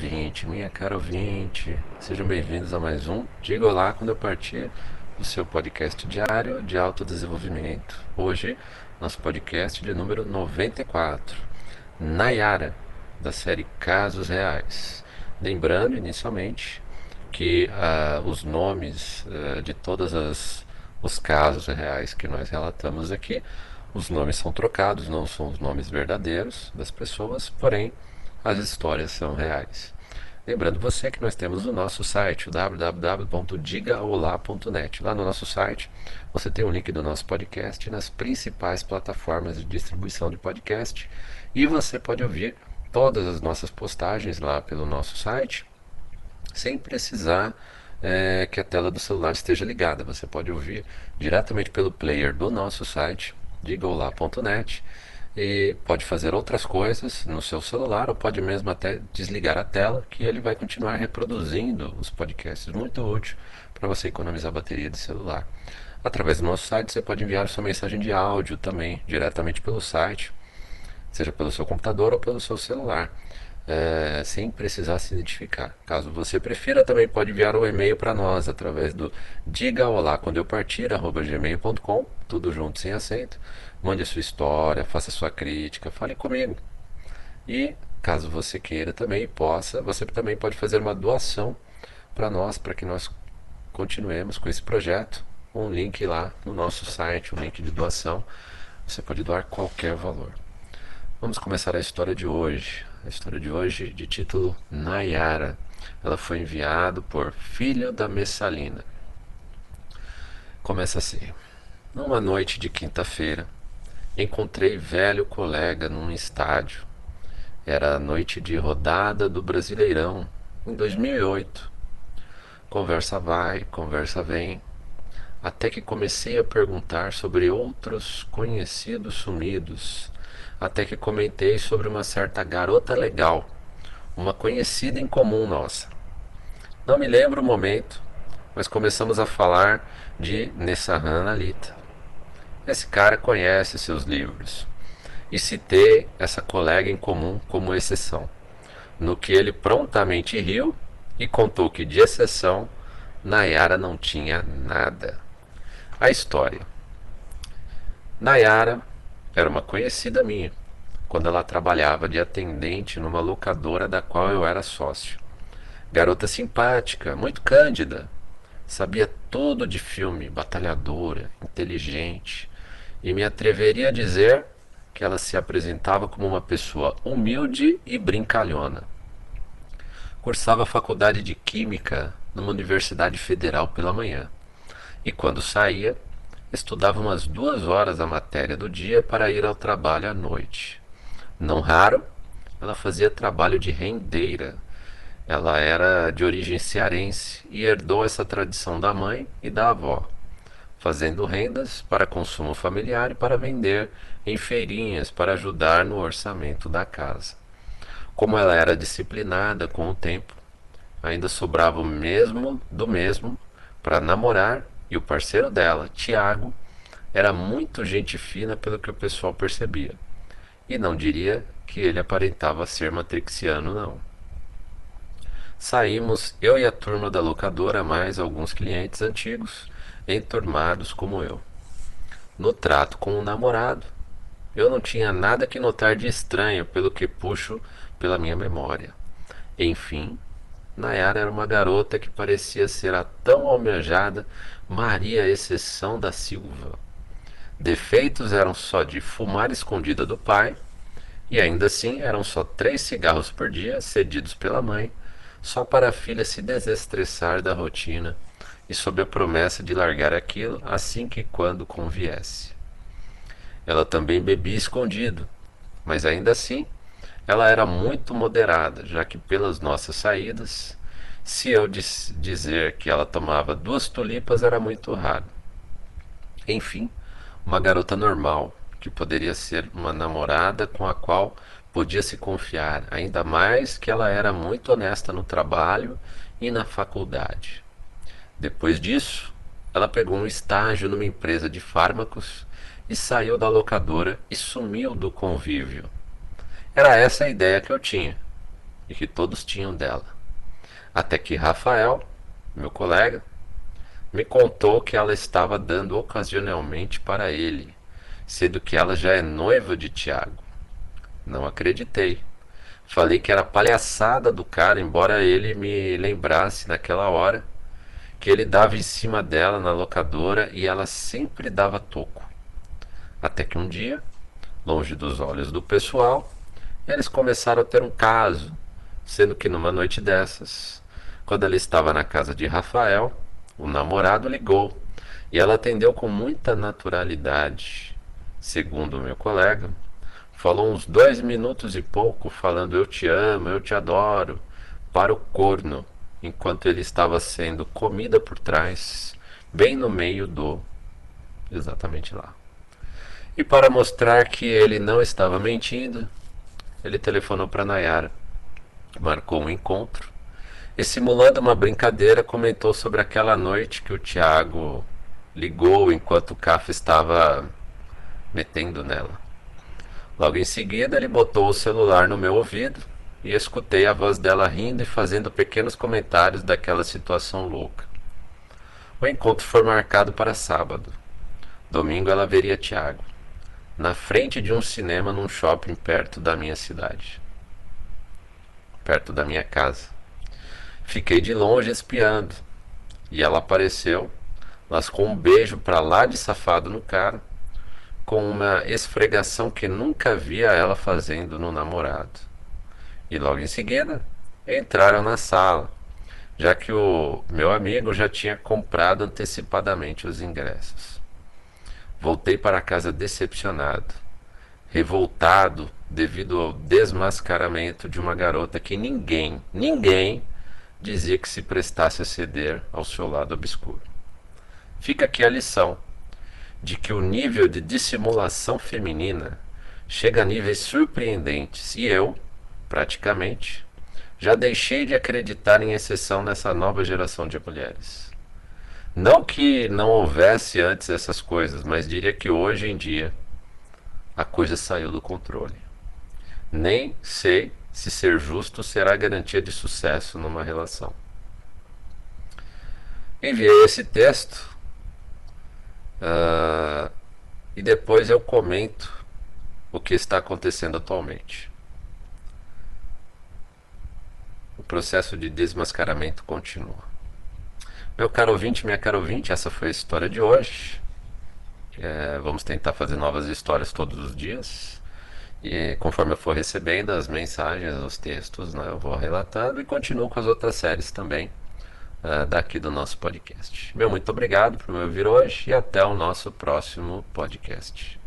ouvinte, minha cara ouvinte, sejam bem-vindos a mais um Diga Olá quando eu partir, o seu podcast diário de autodesenvolvimento. Hoje, nosso podcast de número 94, Nayara, da série Casos Reais. Lembrando, inicialmente, que uh, os nomes uh, de todos os casos reais que nós relatamos aqui, os nomes são trocados, não são os nomes verdadeiros das pessoas, porém as histórias são reais. Lembrando você que nós temos o nosso site, www.digaolá.net. Lá no nosso site você tem o um link do nosso podcast nas principais plataformas de distribuição de podcast e você pode ouvir todas as nossas postagens lá pelo nosso site sem precisar é, que a tela do celular esteja ligada. Você pode ouvir diretamente pelo player do nosso site, digaolá.net e pode fazer outras coisas no seu celular ou pode mesmo até desligar a tela que ele vai continuar reproduzindo os podcasts. Muito útil para você economizar bateria de celular. Através do nosso site você pode enviar sua mensagem de áudio também diretamente pelo site, seja pelo seu computador ou pelo seu celular. É, sem precisar se identificar. Caso você prefira, também pode enviar um e-mail para nós através do diga olá quando eu partir, gmail.com, tudo junto sem acento. Mande a sua história, faça a sua crítica, fale comigo. E caso você queira também possa, você também pode fazer uma doação para nós, para que nós continuemos com esse projeto. Um link lá no nosso site, um link de doação. Você pode doar qualquer valor. Vamos começar a história de hoje. A história de hoje de título Nayara. Ela foi enviada por Filho da Messalina. Começa assim. Numa noite de quinta-feira, encontrei velho colega num estádio. Era a noite de rodada do Brasileirão, em 2008. Conversa vai, conversa vem, até que comecei a perguntar sobre outros conhecidos sumidos, até que comentei sobre uma certa garota legal, uma conhecida em comum nossa. Não me lembro o momento, mas começamos a falar de Nessahan Alita. Esse cara conhece seus livros. E citei essa colega em comum como exceção, no que ele prontamente riu e contou que de exceção Nayara não tinha nada. A história. Nayara era uma conhecida minha, quando ela trabalhava de atendente numa locadora da qual eu era sócio. Garota simpática, muito cândida, sabia tudo de filme, batalhadora, inteligente, e me atreveria a dizer que ela se apresentava como uma pessoa humilde e brincalhona. Cursava a faculdade de Química numa universidade federal pela manhã, e quando saía, estudava umas duas horas a matéria do dia para ir ao trabalho à noite. Não raro, ela fazia trabalho de rendeira. Ela era de origem cearense e herdou essa tradição da mãe e da avó fazendo rendas para consumo familiar e para vender em feirinhas para ajudar no orçamento da casa. Como ela era disciplinada com o tempo, ainda sobrava o mesmo do mesmo para namorar e o parceiro dela, Tiago, era muito gente fina pelo que o pessoal percebia. E não diria que ele aparentava ser matrixiano, não. Saímos, eu e a turma da locadora, mais alguns clientes antigos, enturmados como eu. No trato com o namorado, eu não tinha nada que notar de estranho pelo que puxo pela minha memória. Enfim, Nayara era uma garota que parecia ser a tão almejada Maria Exceção da Silva. Defeitos eram só de fumar escondida do pai, e ainda assim eram só três cigarros por dia cedidos pela mãe, só para a filha se desestressar da rotina e sob a promessa de largar aquilo assim que quando conviesse. Ela também bebia escondido, mas ainda assim ela era muito moderada, já que pelas nossas saídas, se eu dizer que ela tomava duas tulipas era muito raro. Enfim, uma garota normal, que poderia ser uma namorada com a qual podia se confiar, ainda mais que ela era muito honesta no trabalho e na faculdade. Depois disso, ela pegou um estágio numa empresa de fármacos e saiu da locadora e sumiu do convívio. Era essa a ideia que eu tinha. e que todos tinham dela. Até que Rafael, meu colega, me contou que ela estava dando ocasionalmente para ele, sendo que ela já é noiva de Tiago. Não acreditei. Falei que era palhaçada do cara, embora ele me lembrasse naquela hora que ele dava em cima dela na locadora e ela sempre dava toco. Até que um dia, longe dos olhos do pessoal, eles começaram a ter um caso, sendo que numa noite dessas, quando ela estava na casa de Rafael, o namorado ligou e ela atendeu com muita naturalidade. Segundo o meu colega, falou uns dois minutos e pouco falando eu te amo, eu te adoro, para o corno, enquanto ele estava sendo comida por trás, bem no meio do. exatamente lá. E para mostrar que ele não estava mentindo, ele telefonou para Nayara, marcou um encontro e, simulando uma brincadeira, comentou sobre aquela noite que o Tiago ligou enquanto o Café estava metendo nela. Logo em seguida, ele botou o celular no meu ouvido e escutei a voz dela rindo e fazendo pequenos comentários daquela situação louca. O encontro foi marcado para sábado. Domingo ela veria Tiago na frente de um cinema num shopping perto da minha cidade, perto da minha casa. Fiquei de longe espiando e ela apareceu, lascou um beijo para lá de safado no cara, com uma esfregação que nunca via ela fazendo no namorado. E logo em seguida entraram na sala, já que o meu amigo já tinha comprado antecipadamente os ingressos. Voltei para casa decepcionado, revoltado devido ao desmascaramento de uma garota que ninguém, ninguém dizia que se prestasse a ceder ao seu lado obscuro. Fica aqui a lição de que o nível de dissimulação feminina chega a níveis surpreendentes e eu, praticamente, já deixei de acreditar em exceção nessa nova geração de mulheres. Não que não houvesse antes essas coisas, mas diria que hoje em dia a coisa saiu do controle. Nem sei se ser justo será garantia de sucesso numa relação. Enviei esse texto uh, e depois eu comento o que está acontecendo atualmente. O processo de desmascaramento continua. Meu caro ouvinte, minha cara ouvinte, essa foi a história de hoje. É, vamos tentar fazer novas histórias todos os dias. E conforme eu for recebendo as mensagens, os textos, né, eu vou relatando e continuo com as outras séries também uh, daqui do nosso podcast. Meu muito obrigado por me ouvir hoje e até o nosso próximo podcast.